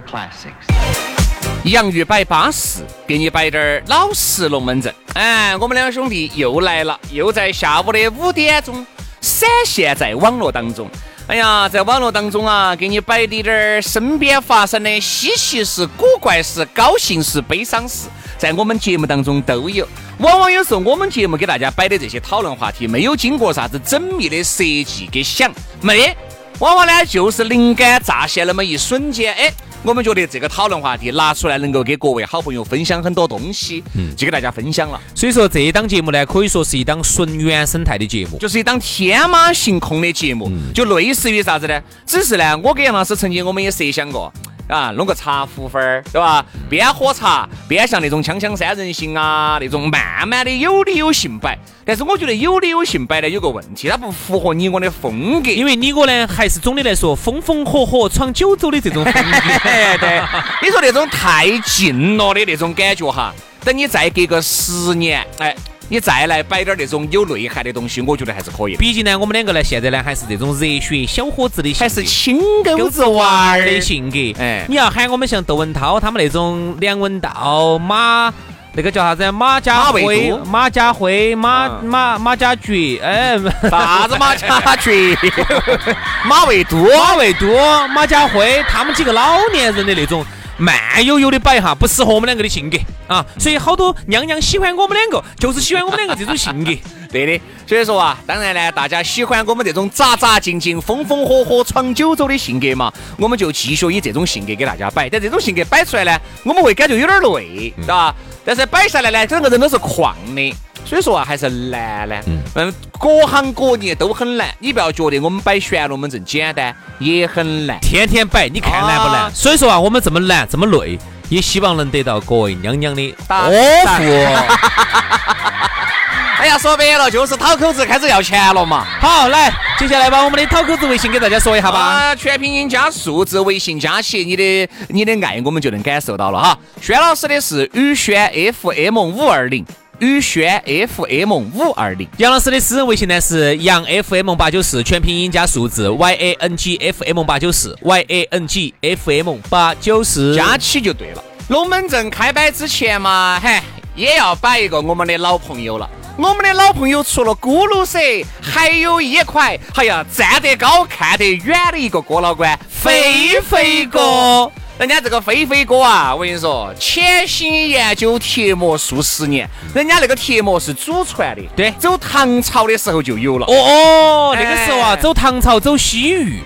Classics 洋芋摆巴适，给你摆点儿老实龙门阵。哎，我们两兄弟又来了，又在下午的五点钟闪现在网络当中。哎呀，在网络当中啊，给你摆的点儿身边发生的稀奇事、古怪事、高兴事、悲伤事，在我们节目当中都有。往往有时候我们节目给大家摆的这些讨论话题，没有经过啥子缜密的设计给想，没。往往呢，就是灵感乍现那么一瞬间，哎，我们觉得这个讨论话题拿出来，能够给各位好朋友分享很多东西，嗯，就给大家分享了。所以说这一档节目呢，可以说是一档纯原生态的节目，就是一档天马行空的节目，就类似于啥子呢？只是呢，我跟杨老师曾经我们也设想过。啊，弄个茶壶分儿，对吧？边喝茶边像那种锵锵三人行啊，那种慢慢的有理有性摆。但是我觉得有理有性摆呢有个问题，它不符合你我的风格。因为你我呢，还是总的来说风风火火闯九州的这种风格。对，你说那种太近了的那种感觉哈，等你再隔个十年，哎。你再来摆点那种有内涵的东西，我觉得还是可以。毕竟呢，我们两个呢，现在呢还是这种热血小伙子的，还是青狗子娃儿的性格。哎，你要喊我们像窦文涛他们那种梁文道、马那个叫啥子？马家辉、马家辉、马马马家爵，哎，啥子马家爵？马未都、马未都、马家辉，他们几个老年人的那种。慢悠悠的摆哈，不适合我们两个的性格啊，所以好多娘娘喜欢我们两个，就是喜欢我们两个这种性格。对的，所以说啊，当然呢，大家喜欢我们这种扎扎静静、风风火火闯九州的性格嘛，我们就继续以这种性格给大家摆。但这种性格摆出来呢，我们会感觉有点累，是吧？但是摆下来呢，整个人都是旷的。所以说啊，还是难呢。嗯，各行各业都很难。你不要觉得我们摆玄龙门阵简单，也很难。天天摆，你看难不难？所以说啊，我们这么难，这么累，也希望能得到各位娘娘的呵护。哎呀，说白了就是讨口子，开始要钱了嘛。好，来，接下来把我们的讨口子微信给大家说一下吧。啊，全拼音加数字，微信加起，你的你的爱我们就能感受到了哈。轩老师的是宇轩 FM 五二零。宇轩 FM 五二零，杨老师的私人微信呢是杨 FM 八九四，全拼音加数字 Y A N G F M 八九四，Y A N G F M 八九四，加起就对了。龙门阵开摆之前嘛，嘿，也要摆一个我们的老朋友了。我们的老朋友除了咕噜蛇，还有一块，哎呀，站得高看得远的一个哥老倌，飞飞哥。人家这个飞飞哥啊，我跟你说，潜心研究贴膜数十年，人家那个贴膜是祖传的，对，走唐朝的时候就有了。哦哦，那个时候啊，走唐朝，走西域，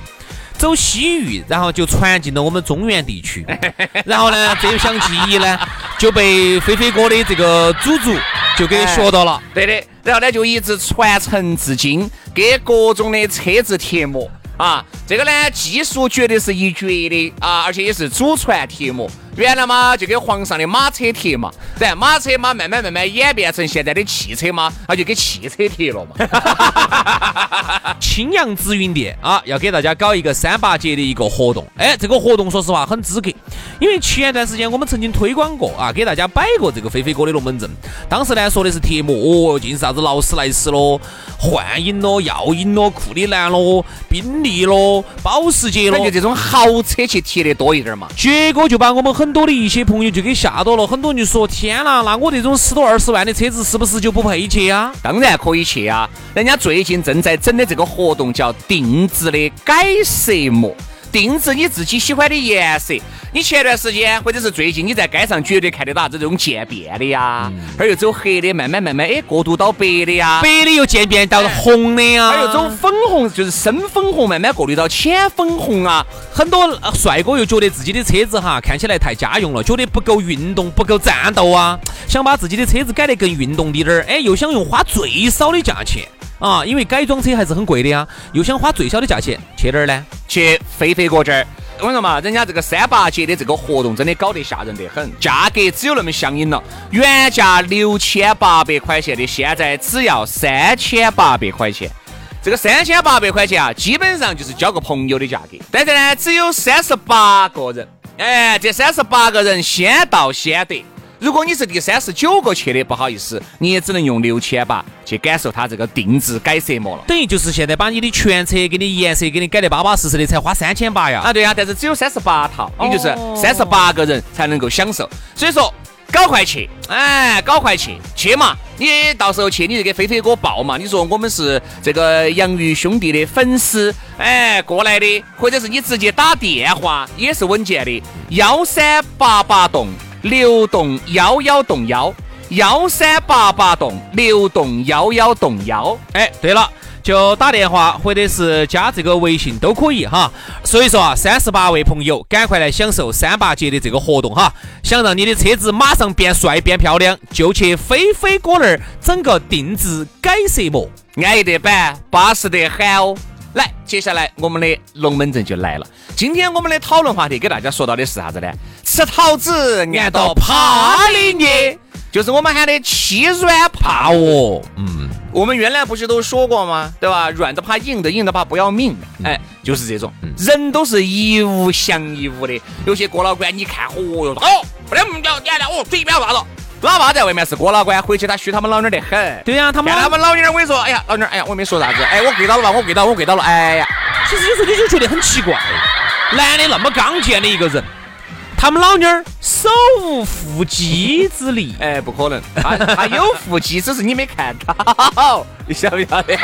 走西域，然后就传进了我们中原地区。然后呢，这项技艺呢，就被飞飞哥的这个祖祖就给学到了。对的，然后呢，就一直传承至今，给各种的车子贴膜。啊，这个呢技术绝对是一绝的啊，而且也是祖传贴膜。原来嘛就给皇上的马车贴嘛，对马车嘛慢慢慢慢演变成现在的汽车嘛，那就给汽车贴了嘛。青阳紫云店啊，要给大家搞一个三八节的一个活动。哎，这个活动说实话很资格，因为前段时间我们曾经推广过啊，给大家摆过这个飞飞哥的龙门阵。当时呢说的是贴膜，哦，尽是啥子劳斯莱斯咯、幻影咯、耀影咯、库里南咯、宾利咯、保时捷咯，就这种豪车去贴的多一点嘛。结果就把我们很多的一些朋友就给吓到了，很多人就说：天呐，那我这种十多二十万的车子是不是就不配去啊？当然可以去啊，人家最近正在整的这个活动叫定制的改色膜。定制你自己喜欢的颜色。你前段时间或者是最近你在街上绝对看得到这种渐变的呀，这儿又走黑的，慢慢慢慢哎过渡到白的呀，白的又渐变到红的呀，还有走粉红，就是深粉红，慢慢过渡到浅粉红啊。很多帅哥又觉得自己的车子哈看起来太家用了，觉得不够运动，不够战斗啊，想把自己的车子改得更运动滴点儿，哎，又想用花最少的价钱。啊，因为改装车还是很贵的呀，又想花最小的价钱去哪儿呢？去飞飞哥这儿。我跟你说嘛，人家这个三八节的这个活动真的搞得吓人得很，价格只有那么相应了。原价六千八百块钱的，现在只要三千八百块钱。这个三千八百块钱啊，基本上就是交个朋友的价格。但是呢，只有三十八个人，哎，这三十八个人先到先得。如果你是第三十九个去的，不好意思，你也只能用六千八去感受它这个定制改色膜了。等于就是现在把你的全车给你颜色给你改得巴巴适适的，才花三千八呀。啊，对呀，但是只有三十八套，也就是三十八个人才能够享受。所以说，搞快去，哎，搞快去，去嘛！你到时候去，你就给飞飞哥报嘛。你说我们是这个洋芋兄弟的粉丝，哎，过来的，或者是你直接打电话也是稳健的，幺三八八栋。流动幺幺栋幺幺三八八栋六栋幺幺栋幺，哎，对了，就打电话或者是加这个微信都可以哈。所以说啊，三十八位朋友，赶快来享受三八节的这个活动哈！想让你的车子马上变帅变漂亮，就去飞飞哥那儿整个定制改色膜，安逸得板，巴适得很哦。来，接下来我们的龙门阵就来了。今天我们的讨论话题给大家说到的是啥子呢？吃桃子按到怕的捏，就是我们喊的欺软怕哦。嗯，我们原来不是都说过吗？对吧？软的怕硬的，硬的怕不要命。哎，就是这种人都是一物降一物的。有些郭老倌，你看，哦哟，哦，不得不要，你了，哦，嘴不要挂了。老爸在外面是郭老倌，回去他虚他们老娘的很。对呀，他们他们老娘，我跟你说，哎呀，老娘，哎呀，我没说啥子，哎，我跪倒了吧，我跪倒，我跪倒了，哎呀。其实有时候你就觉得很奇怪，男的那么刚健的一个人，他们老妞儿手无缚鸡之力，哎，不可能，他他有缚鸡，只是你没看到，你晓不晓得？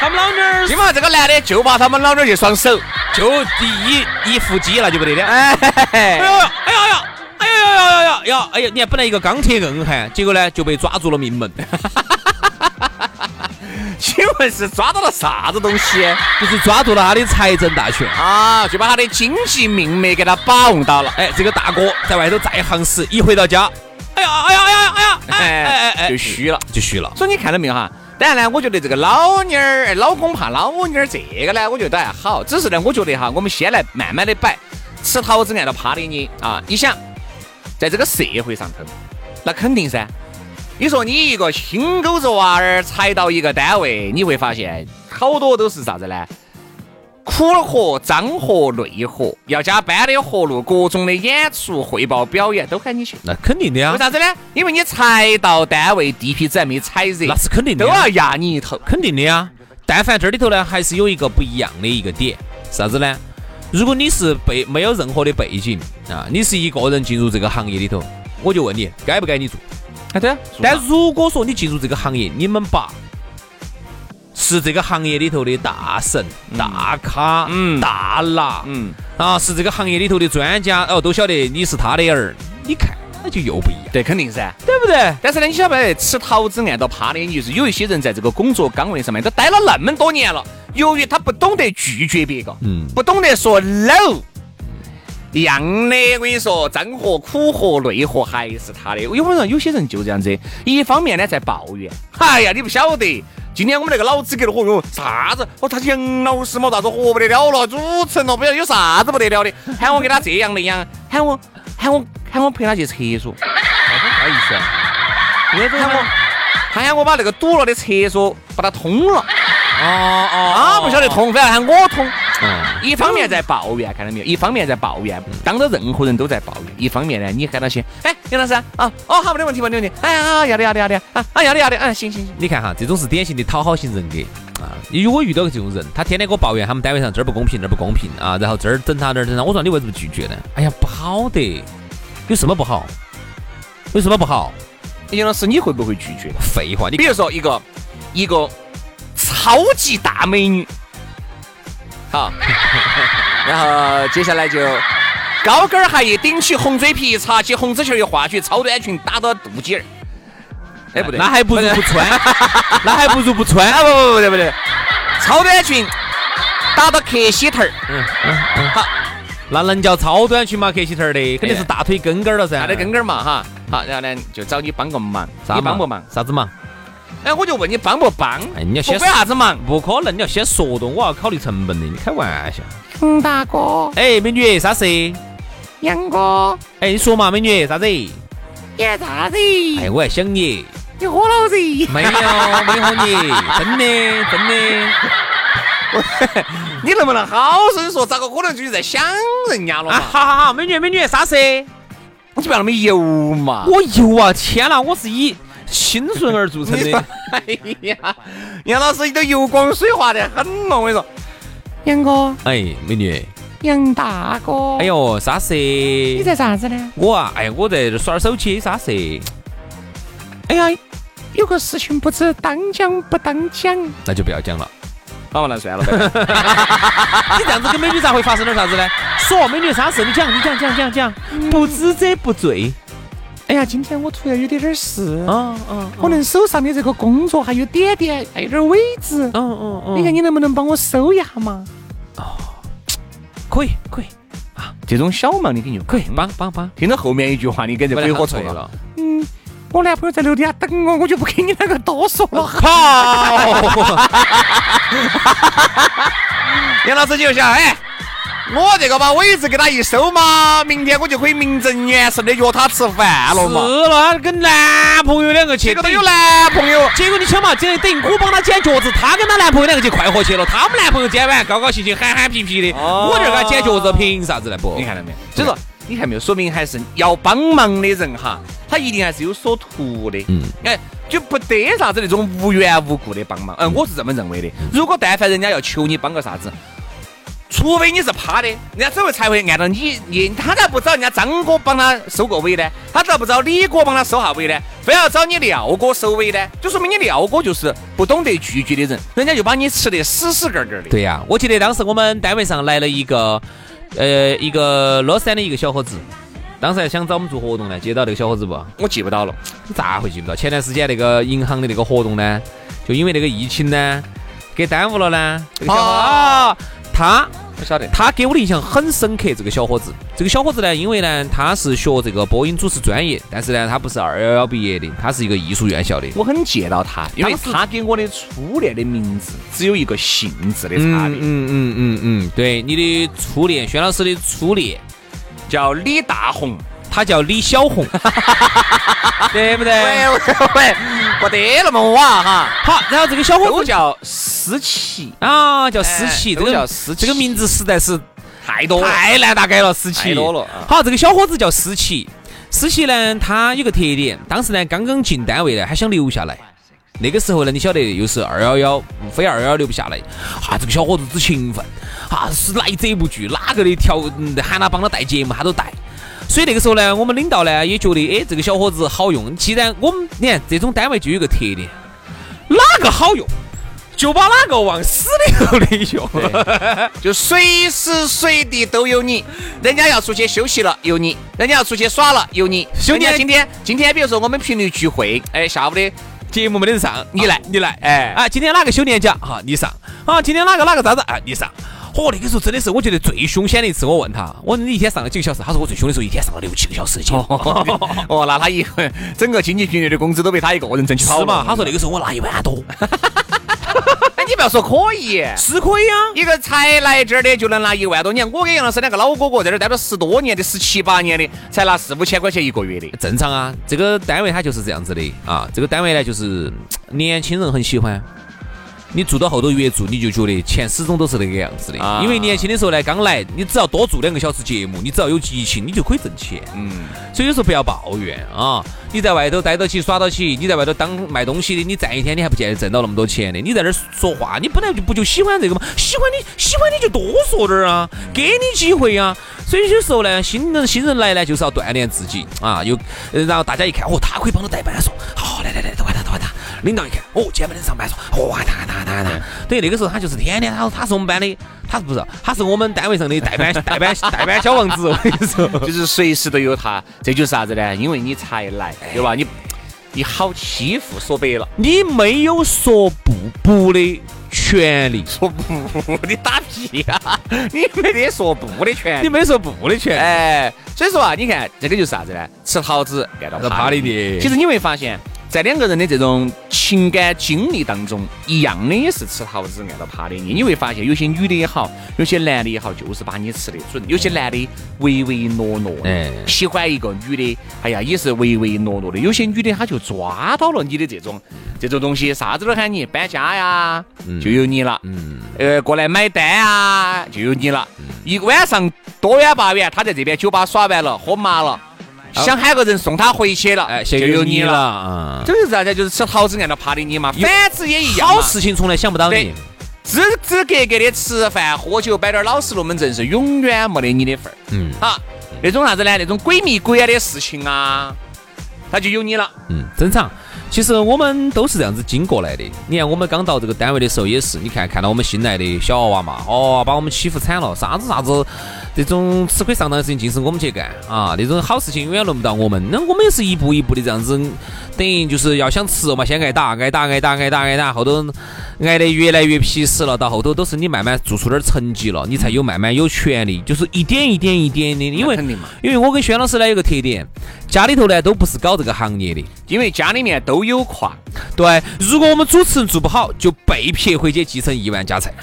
他们老妞儿，起码这个男的就把他们老妞儿一双手，就第一一缚鸡那就不得了，哎，哎呀，哎呀呀。哎呀呀呀呀呀！哎呀，你看本来一个钢铁硬汉，结果呢就被抓住了命门。请问是抓到了啥子东西？就是抓住了他的财政大权啊，就把他的经济命脉给他把握到了。哎，这个大哥在外头再行时，一回到家，哎呀哎呀哎呀哎呀，哎哎哎，就虚了，就虚了。所以你看到没有哈？当然呢，我觉得这个老妞儿，老公怕老妞儿，这个呢，我觉得还好。只是呢，我觉得哈，我们先来慢慢的摆，吃桃子按照趴的捏啊。你想？在这个社会上头，那肯定噻。你说你一个新狗子娃儿才到一个单位，你会发现好多都是啥子呢？苦活、脏活、累活，要加班的活路，各种的演出、汇报、表演都喊你去。那肯定的呀。为啥子呢？因为你才到单位，地皮子还没踩热，那是肯定的，都要压你一头，肯定的呀。但凡这里头呢，还是有一个不一样的一个点，啥子呢？如果你是背没有任何的背景啊，你是一个人进入这个行业里头，我就问你，该不该你做？啊，对啊。但如果说你进入这个行业，你们爸是这个行业里头的大神、大咖、嗯、大拿，嗯，啊，是这个行业里头的专家，哦，都晓得你是他的儿，你看那就又不一样。对，肯定噻，对不对？但是呢，你晓不晓得吃桃子按到趴的，就是有一些人在这个工作岗位上面都待了那么多年了。由于他不懂得拒绝别个，嗯，不懂得说 no，一样的，我跟你说，脏活、苦活、累活还是他的。有可能有些人就这样子，一方面呢在抱怨，哎呀，你不晓得，今天我们那个老资格的，嚯哟，啥子？哦，他杨老师嘛，啥子活不得了了，主持人了，不晓得有啥子不得了的，喊我给他这样那样，喊我喊我喊我陪他去厕所，啥意思啊？喊我，他喊我把那个堵了的厕所把它通了。哦哦，他不晓得通，非要喊我通。嗯，一方面在抱怨，看到没有？一方面在抱怨，当着任何人都在抱怨。一方面呢，你喊他些，哎，杨老师啊，哦，好，没得问题，没得问题。哎呀，要的，要的，要的，啊，啊，要的，要的，嗯，行行行。你看哈，这种是典型的讨好型人格啊。如果遇到个这种人，他天天给我抱怨他们单位上这儿不公平，那儿不公平啊，然后这儿整他那儿整他，我说你为什么拒绝呢？哎呀，不好的，有什么不好？有什么不好？杨老师，你会不会拒绝？废话，你比如说一个一个超级大美女，好，然后接下来就高跟儿鞋一顶起，红嘴皮一擦起，红指球一画起，超短裙打到肚脐儿。哎，不对，那还不如不穿，那还不如不穿。啊不不不对不对，超短裙打到克西头儿。嗯嗯嗯，好，那能叫超短裙吗？克西头儿的，肯定是大腿根根儿了噻。大腿根根儿嘛哈。好，然后呢，就找你帮个忙，你帮不忙？啥子忙？哎，我就问你帮不帮？哎，你要先管啥子忙？不可能，你要先说的，我要考虑成本的。你开玩笑？杨大哥，哎，美女，啥事？杨哥，哎，你说嘛，美女，啥子？你啥子？哎，我还想你。你喝了子？没有，没喝你，真的，真的。你能不能好生说？咋个可能就是在想人家了嘛？好好好，美女，美女，啥事？你不要那么油嘛！我油啊！天哪，我是以清纯而著称的。哎呀，杨老师，你都油光水滑得很了，我跟你说。杨哥，哎，美女。杨大哥。哎呦，啥事？你在啥子呢？我啊，哎，我在这耍手机，啥事？哎呀，有个事情不知当讲不当讲，那就不要讲了。好嘛，那算了。你这样子跟美女咋会发生点啥子呢？说美女啥事？你讲，你讲，讲讲讲，不知者不罪。哎呀，今天我突然有点点事，嗯嗯，可能手上的这个工作还有点点，还有点尾子，嗯嗯嗯，你看你能不能帮我收一下嘛？哦，可以可以啊，这种小忙你肯定可以帮帮帮。听到后面一句话，你跟这鬼火错了。嗯，我男朋友在楼底下等我，我就不跟你那个多说了。好，杨老师就想，哎。我这个把尾子给他一收嘛，明天我就可以名正言顺的约他吃饭了嘛。是了，跟男朋友两个去，这个都有男朋友。结果你想嘛，这等于我帮他剪脚趾，他跟他男朋友两个去快活去了。他们男朋友剪完高高兴兴、憨憨皮皮的，我这给他剪脚趾，凭啥子呢？不，你看到没有？所以说，你看没有？说明还是要帮忙的人哈，他一定还是有所图的。嗯，哎，就不得啥子那种无缘无故的帮忙。嗯，我是这么认为的。如果但凡人家要求你帮个啥子。除非你是趴的，人家只会才会按照你你他咋不找人家张哥帮他收个尾呢？他咋不找李哥帮他收下尾呢？非要找你廖哥收尾呢？就说明你廖哥就是不懂得拒绝的人，人家就把你吃得死死个个的。对呀，我记得当时我们单位上来了一个呃一个乐山的一个小伙子，当时还想找我们做活动呢，记到那个小伙子不？我记不到了，你咋会记不到？前段时间那个银行的那个活动呢，就因为那个疫情呢，给耽误了呢。啊。他不晓得，他给我的印象很深刻。这个小伙子，这个小伙子呢，因为呢，他是学这个播音主持专业，但是呢，他不是二幺幺毕业的，他是一个艺术院校的。我很见到他，因为他给我的初恋的名字只有一个姓字的差别。嗯嗯嗯嗯，对，你的初恋，轩老师的初恋叫李大红。他叫李小红，对不对？喂喂喂，不得那么哇哈。好，然后这个小伙子叫思琪啊，叫思琪，这个叫思这个名字实在是太多太难大概了，思琪太多了。好，这个小伙子叫思琪，思琪呢，他有个特点，当时呢刚刚进单位呢，还想留下来。那个时候呢，你晓得又是二幺幺，非二幺幺留不下来。啊，这个小伙子之勤奋，啊，是来者不拒，哪个的调喊他帮他带节目，他都带。所以那个时候呢，我们领导呢也觉得，哎，这个小伙子好用。既然我们你看这种单位就有个特点，哪个好用，就把哪个往死里头的用，就随时随地都有你。人家要出去休息了有你，人家要出去耍了有你。兄弟，今天今天比如说我们频率聚会，哎，下午的节目没得人上，你来你来，哎啊，今天哪个休年假哈，你上啊，今天哪个哪个咋子啊，你上。哦，那个时候真的是我觉得最凶险的一次。我问他，我你一天上了几个小时？他说我最凶的时候一天上了六七个小时。哦，那他一整个经济频率的工资都被他一个人挣起跑了嘛？他说那个时候我拿一万多。哎，你不要说可以，是可以啊。一个才来这儿的就能拿一万多，你看我跟杨老师两个老哥哥在这儿待了十多年的，十七八年的，才拿四五千块钱一个月的，正常啊。这个单位它就是这样子的啊。这个单位呢，就是年轻人很喜欢。你做到后头越做，你就觉得钱始终都是那个样子的。啊因为年轻的时候呢，刚来，你只要多做两个小时节目，你只要有激情，你就可以挣钱。嗯，所以有时候不要抱怨啊！你在外头待到起耍到起，你在外头当卖东西的，你站一天你还不见得挣到那么多钱的。你在这儿说话，你本来就不就喜欢这个吗？喜欢你喜欢你就多说点儿啊，给你机会啊。所以有时候呢，新人新人来呢，就是要锻炼自己啊。又呃然后大家一看，哦，他可以帮着代班说，好，来来来，都换他，都换他。领导一看，哦，今天没得上班，说，哦，换他，换他，他，他。等于那个时候他就是天天，他说他是我们班的，他不是，他是我们单位上的代班 代班代班小王子。我跟你说。就是随时都有他，这就是啥子呢？因为你才来，对吧？你你好欺负，说白了，你没有说不不的权利，说不你打屁呀、你没得说不的权利。你没说不的权利。哎，所以说啊，你看这个就是啥子呢？吃桃子按照按照趴的趴的其实你会发现，在两个人的这种情感经历当中，一样的也是吃桃子按到趴的捏。你会发现，有些女的也好，有些男的也好，就是把你吃得准；有些男的唯唯诺诺的，哎喜欢一个女的，哎呀，也是唯唯诺诺的。有些女的她就抓到了你的这种这种东西，啥子都喊你搬家呀，就有你了。嗯，呃，过来买单啊，就有你了。一个晚上多远八远，他在这边酒吧耍完了，喝麻了，想喊个人送他回去了，哎，就就有你了！这就是啥子？就是吃桃子按到趴的你嘛，反之也一样。好事情从来想不到你对，支支格格的吃饭喝酒，摆点老实龙门阵是永远没得你的份儿。嗯好，那种啥子呢？那种鬼迷鬼眼的事情啊，他就有你了。嗯，正常。其实我们都是这样子经过来的。你看，我们刚到这个单位的时候也是，你看看到我们新来的小娃娃嘛，哦，把我们欺负惨了，啥子啥子，这种吃亏上当的事情尽是我们去干啊，那种好事情永远轮不到我们。那我们也是一步一步的这样子，等于就是要想吃嘛，先挨打，挨打，挨打，挨打，挨打，后头挨得越来越皮实了，到后头都是你慢慢做出点成绩了，你才有慢慢有权利，就是一点一点一点的，因为肯定嘛因为我跟轩老师呢有个特点，家里头呢都不是搞这个行业的。因为家里面都有矿，对，如果我们主持人做不好，就被撇回去继承亿万家财。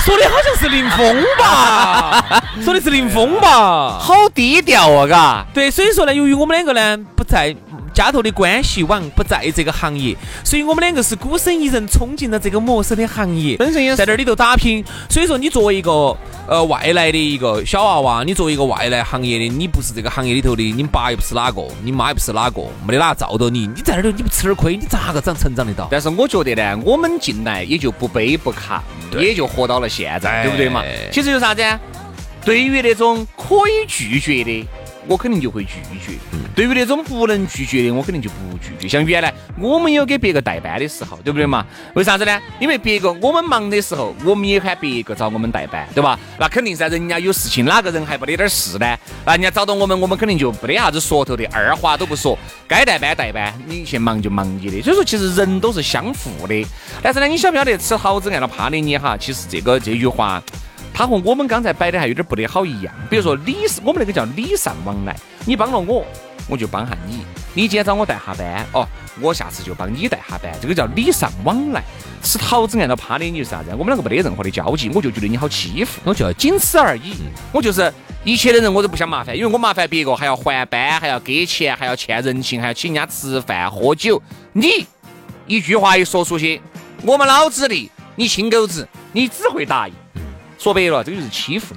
说的好像是林峰吧？说的是林峰吧？好低调啊，嘎。对，所以说呢，由于我们两个呢不在家头的关系网不在这个行业，所以我们两个是孤身一人冲进了这个陌生的行业，本身也是在这里头打拼。所以说，你作为一个呃外来的一个小娃娃，你作为一个外来行业的，你不是这个行业里头的，你爸又不是哪个，你妈又不是哪个，没得哪罩到你，你在那儿头你不吃点亏，你咋个长成长得到？但是我觉得呢，我们进来也就不卑不亢，也就活到了现在，哎对不对嘛？其实有啥子啊？对于那种可以拒绝的，我肯定就会拒绝；对于那种不能拒绝的，我肯定就不拒绝。像原来我们有给别个代班的时候，对不对嘛？为啥子呢？因为别个我们忙的时候，我们也喊别个找我们代班，对吧？那肯定噻，人家有事情，哪个人还不得点事呢？那人家找到我们，我们肯定就没得啥子说头的，二话都不说，该代班代班，你去忙就忙你的。所以说，其实人都是相互的。但是呢，你晓不晓得吃桃子按照趴的你哈？其实这个这句话。他和我们刚才摆的还有点不得好一样，比如说礼，我们那个叫礼尚往来，你帮了我，我就帮下你。你今天找我带下班，哦，我下次就帮你带下班，这个叫礼尚往来。吃桃子按照趴的你就是啥子？我们两个没得任何的交集，我就觉得你好欺负，我就要仅此而已。我就是一切的人我都不想麻烦，因为我麻烦别个还要还班，还要给钱，还要欠人情，还要请人家吃饭喝酒。你一句话一说出去，我们老子的，你亲狗子，你只会答应。说白了，这个就是欺负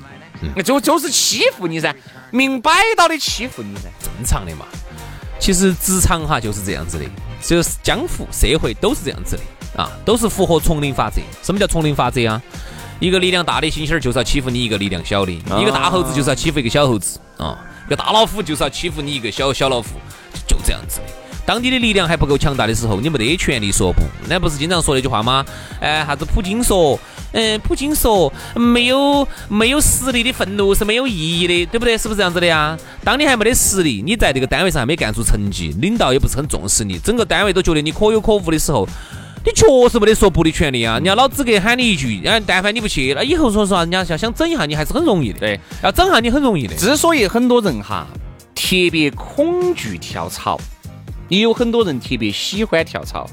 你，就就是欺负你噻，明摆到的欺负你噻。正常的嘛。其实职场哈就是这样子的，就是江湖社会都是这样子的啊，都是符合丛林法则。什么叫丛林法则啊？一个力量大的猩猩儿就是要欺负你一个力量小的，一个大猴子就是要欺负一个小猴子啊，一个大老虎就是要欺负你一个小小老虎，就这样子的。当你的力量还不够强大的时候，你没得权利说不。那不是经常说那句话吗？哎，啥子普京说，嗯，普京说，没有没有实力的愤怒是没有意义的，对不对？是不是这样子的呀？当你还没得实力，你在这个单位上还没干出成绩，领导也不是很重视你，整个单位都觉得你可有可无的时候，你确实没得说不的权利啊！人家老资格喊你一句，哎，但凡你不去，那以后说实话，人家要想整一下你还是很容易的。对，要整一下你很容易的。之所以很多人哈特别恐惧跳槽，也有很多人特别喜欢跳槽。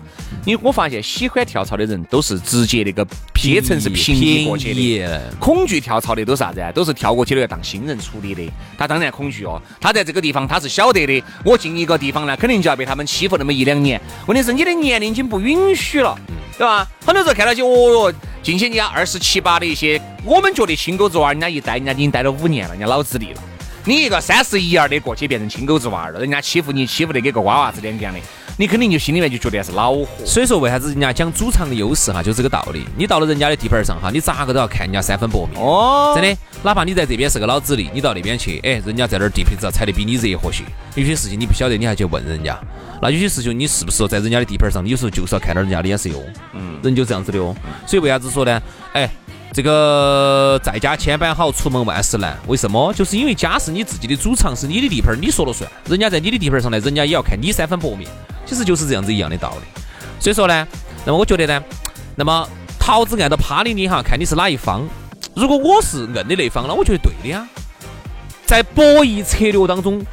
因为我发现喜欢跳槽的人都是直接那个阶层是平移过去的，恐惧跳槽的都是啥子啊？都是跳过去了要当新人处理的。他当然恐惧哦，他在这个地方他是晓得的，我进一个地方呢，肯定就要被他们欺负那么一两年。问题是你的年龄已经不允许了，对吧？很多时候看到起，哦哟，近些人家二十七八的一些，我们觉得亲狗子娃，人家一待，人家已经待了五年了，人家老资历了。你一个三十一二的过去变成亲狗子娃儿了，人家欺负你欺负得跟个瓜娃子两个样的，你肯定就心里面就觉得是恼火。所以说为啥子人家讲主场的优势哈，就这个道理。你到了人家的地盘上哈，你咋个都要看人家三分薄面。哦，真的，哪怕你在这边是个老资历，你到那边去，哎，人家在那儿地皮子踩得比你热和些。有些事情你不晓得，你还去问人家。那有些事情你是不是在人家的地盘上，你有时候就是要看到人家的脸色哟。嗯，人就这样子的哦。所以为啥子说呢？哎。这个在家千般好，出门万事难。为什么？就是因为家是你自己的主场，是你的地盘，你说了算。人家在你的地盘上呢，人家也要看你三分薄面。其实就是这样子一样的道理。所以说呢，那么我觉得呢，那么桃子按照趴的你哈，看你是哪一方。如果我是硬的那方，那我觉得对的呀。在博弈策略当中，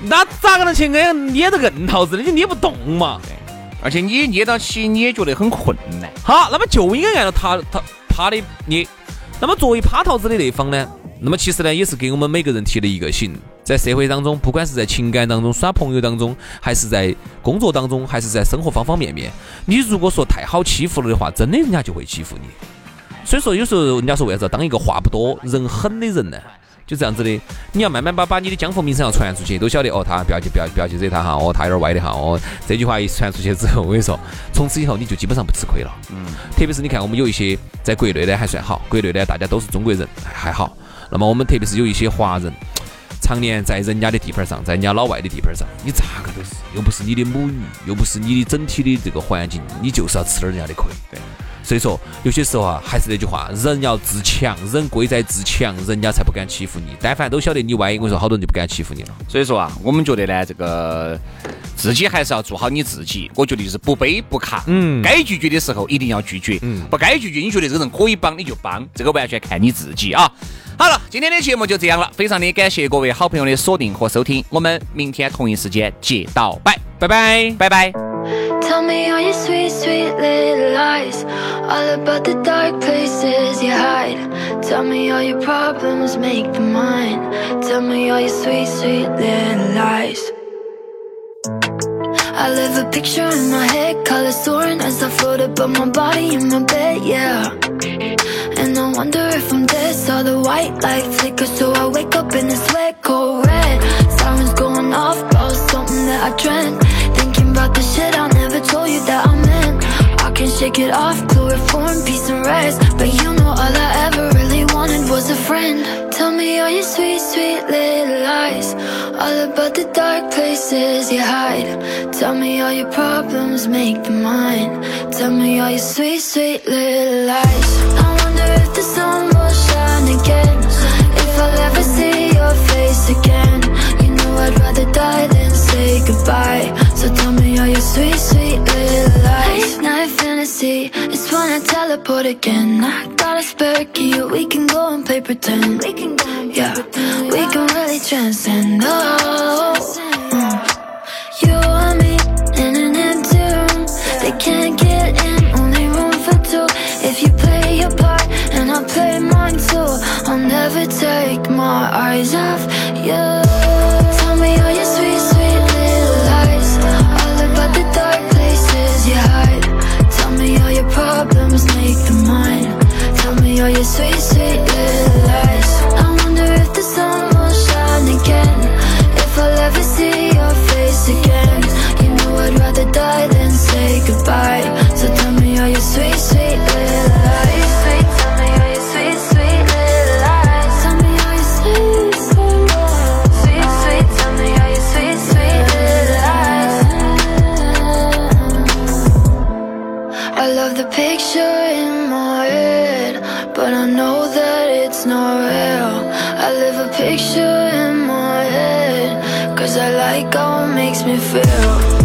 那咋个能去捏捏着硬桃子呢？你捏不动嘛。而且你捏到起，你也觉得很困难。好，那么就应该按照他他。他的你，那么作为趴桃子的那方呢？那么其实呢，也是给我们每个人提了一个醒，在社会当中，不管是在情感当中、耍朋友当中，还是在工作当中，还是在生活方方面面，你如果说太好欺负了的话，真的人家就会欺负你。所以说，有时候人家说为啥子当一个话不多、人狠的人呢？就这样子的，你要慢慢把把你的江湖名声要传出去，都晓得哦，他不要去不要不要去惹他哈，哦，他有点歪的哈，哦，这句话一传出去之后，我跟你说，从此以后你就基本上不吃亏了。嗯，特别是你看我们有一些在国内呢还算好，国内呢大家都是中国人还好。那么我们特别是有一些华人，常年在人家的地盘上，在人家老外的地盘上，你咋个都是，又不是你的母语，又不是你的整体的这个环境，你就是要吃点人家的亏。对。所以说，有些时候啊，还是那句话，人要自强，人贵在自强，人家才不敢欺负你。但凡都晓得你歪，我跟你说，好多人就不敢欺负你了。所以说啊，我们觉得呢，这个自己还是要做好你自己。我觉得就是不卑不亢，嗯，该拒绝的时候一定要拒绝，嗯，不该拒绝，你觉得这个人可以帮你就帮，这个完全看你自己啊。好了，今天的节目就这样了，非常的感谢各位好朋友的锁定和收听，我们明天同一时间接到拜，拜拜，拜拜。Tell me all your sweet, sweet little lies. All about the dark places you hide. Tell me all your problems, make them mine. Tell me all your sweet, sweet little lies. I live a picture in my head, color soaring as I float above my body in my bed, yeah. And I wonder if I'm dead, saw the white light flicker So I wake up in a sweat cold red. Sirens going off, about something that I dreamt. About the shit I shake it off, chloroform, peace and rest. But you know all I ever really wanted was a friend. Tell me all your sweet, sweet little lies? All about the dark places you hide. Tell me all your problems, make them mine. Tell me all your sweet, sweet little lies? I wonder if the sun will shine again. If I'll ever see your face again. You know I'd rather die than say goodbye So tell me all your sweet, sweet little lies? Late night fantasy, it's when I teleport again. I got a spare key, we can go and play pretend. We can go and yeah, pretend, we can really transcend, oh mm. You and me in an empty room. They can't get in, only room for two. If you play your part and I play mine too. I'll never take my eyes off you all your sweet, sweet little lies I wonder if the sun will shine again. If I'll ever see your face again. You know I'd rather die than say goodbye like psycho makes me feel.